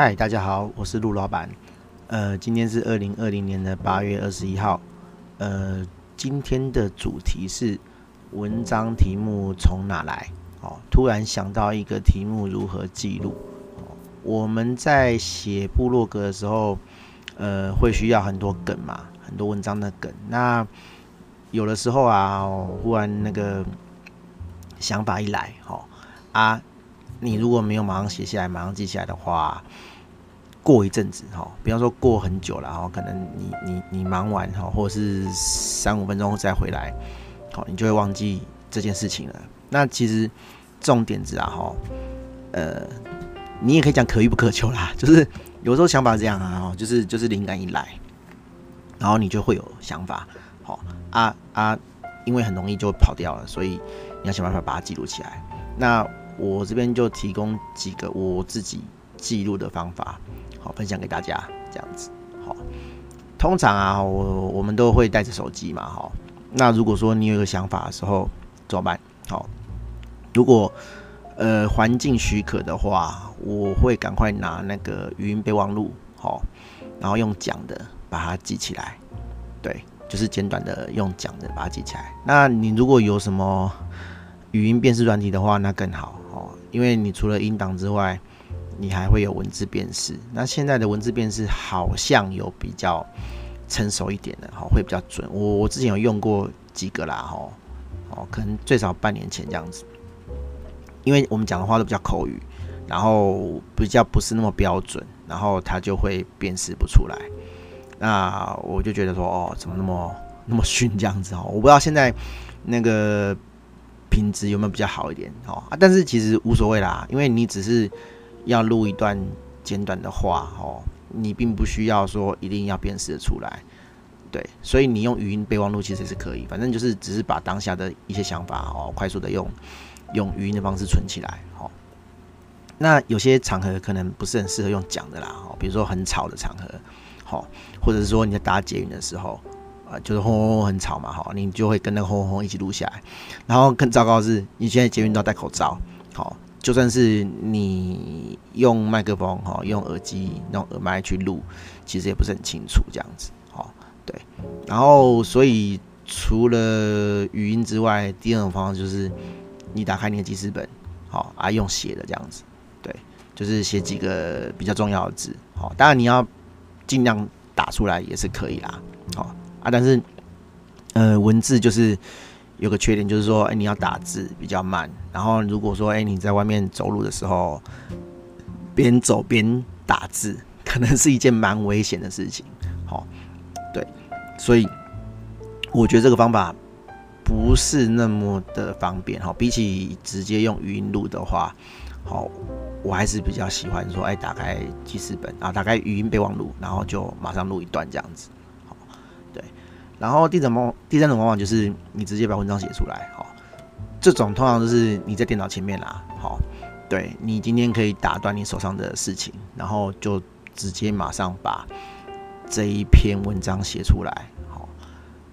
嗨，大家好，我是陆老板。呃，今天是二零二零年的八月二十一号。呃，今天的主题是文章题目从哪来？哦，突然想到一个题目，如何记录？哦，我们在写部落格的时候，呃，会需要很多梗嘛，很多文章的梗。那有的时候啊，哦，忽然那个想法一来，哦啊。你如果没有马上写下来，马上记下来的话，过一阵子哈，比方说过很久了哈，可能你你你忙完哈，或者是三五分钟再回来，好，你就会忘记这件事情了。那其实这种点子啊哈，呃，你也可以讲可遇不可求啦，就是有时候想法是这样啊，就是就是灵感一来，然后你就会有想法，好啊啊，因为很容易就跑掉了，所以你要想办法把它记录起来。那我这边就提供几个我自己记录的方法，好，分享给大家，这样子，好。通常啊，我我们都会带着手机嘛，哈。那如果说你有一个想法的时候，怎么办？好，如果呃环境许可的话，我会赶快拿那个语音备忘录，好，然后用讲的把它记起来，对，就是简短的用讲的把它记起来。那你如果有什么语音辨识软体的话，那更好。因为你除了音档之外，你还会有文字辨识。那现在的文字辨识好像有比较成熟一点的，哈，会比较准。我我之前有用过几个啦，哈，哦，可能最少半年前这样子。因为我们讲的话都比较口语，然后比较不是那么标准，然后它就会辨识不出来。那我就觉得说，哦，怎么那么那么逊这样子哦？我不知道现在那个。品质有没有比较好一点？哦啊，但是其实无所谓啦，因为你只是要录一段简短的话哦，你并不需要说一定要辨识的出来，对，所以你用语音备忘录其实也是可以，反正就是只是把当下的一些想法哦，快速的用用语音的方式存起来哦。那有些场合可能不是很适合用讲的啦，哦，比如说很吵的场合，好，或者是说你在搭捷运的时候。啊，就是轰轰轰很吵嘛，哈，你就会跟那个轰轰轰一起录下来。然后更糟糕的是，你现在捷运都要戴口罩，好，就算是你用麦克风哈，用耳机用耳麦去录，其实也不是很清楚这样子，好，对。然后所以除了语音之外，第二种方式就是你打开你的记事本，好啊，用写的这样子，对，就是写几个比较重要的字，好，当然你要尽量打出来也是可以啦，好。啊，但是，呃，文字就是有个缺点，就是说，哎、你要打字比较慢。然后，如果说，哎、你在外面走路的时候，边走边打字，可能是一件蛮危险的事情。好，对，所以我觉得这个方法不是那么的方便。哈，比起直接用语音录的话，好，我还是比较喜欢说，哎、打开记事本啊，打开语音备忘录，然后就马上录一段这样子。然后第三种第三种方法就是你直接把文章写出来，好，这种通常都是你在电脑前面啦，好，对，你今天可以打断你手上的事情，然后就直接马上把这一篇文章写出来，好，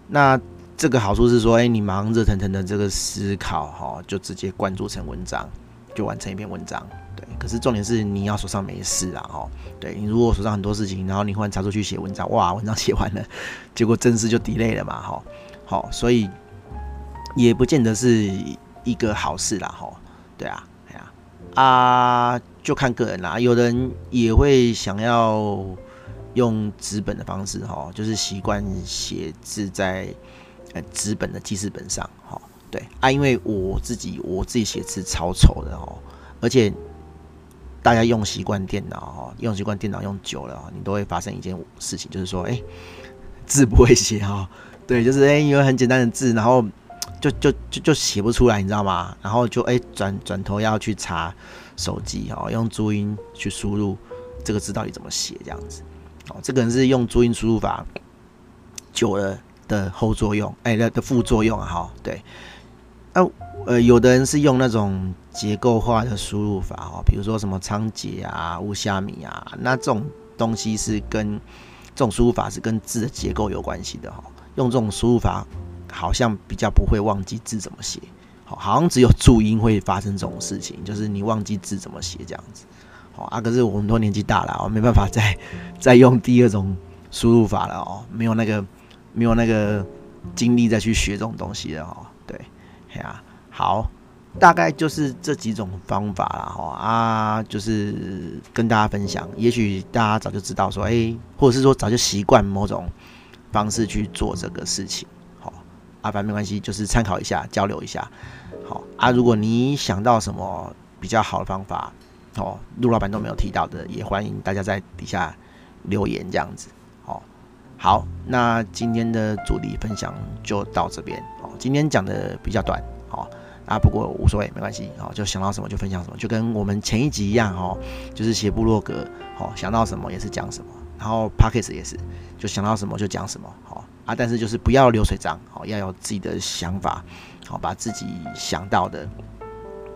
那这个好处是说，哎，你忙热腾腾的这个思考，哈，就直接灌注成文章，就完成一篇文章。对，可是重点是你要手上没事啊，哦，对，你如果手上很多事情，然后你忽然插出去写文章，哇，文章写完了，结果正事就 delay 了嘛，哈，好，所以也不见得是一个好事啦，哈，对啊，哎呀，啊，就看个人啦，有人也会想要用纸本的方式，哈，就是习惯写字在呃纸本的记事本上，哈，对啊，因为我自己我自己写字超丑的，哦，而且。大家用习惯电脑哈，用习惯电脑用久了，你都会发生一件事情，就是说，哎、字不会写哈，对，就是哎，因为很简单的字，然后就就就就写不出来，你知道吗？然后就哎转转头要去查手机哈，用注音去输入这个字到底怎么写这样子，哦，这个人是用注音输入法久了的后作用，哎的的副作用哈，对，啊。呃，有的人是用那种结构化的输入法哦，比如说什么仓颉啊、乌虾米啊，那这种东西是跟这种输入法是跟字的结构有关系的哈。用这种输入法好像比较不会忘记字怎么写，好，好像只有注音会发生这种事情，就是你忘记字怎么写这样子。好啊，可是我们都年纪大了，我没办法再再用第二种输入法了哦，没有那个没有那个精力再去学这种东西了哦。对，哎呀，好，大概就是这几种方法啦哈啊，就是跟大家分享。也许大家早就知道说，哎，或者是说早就习惯某种方式去做这个事情，好啊，反正没关系，就是参考一下，交流一下。好啊，如果你想到什么比较好的方法，哦，陆老板都没有提到的，也欢迎大家在底下留言这样子。哦，好，那今天的主题分享就到这边。哦，今天讲的比较短，啊，不过无所谓，没关系。哦，就想到什么就分享什么，就跟我们前一集一样，哦，就是写部落格，哦，想到什么也是讲什么，然后 Podcast 也是，就想到什么就讲什么，哦，啊，但是就是不要流水账，哦，要有自己的想法。好，把自己想到的，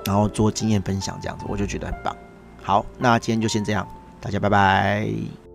然后做经验分享，这样子我就觉得很棒。好，那今天就先这样，大家拜拜。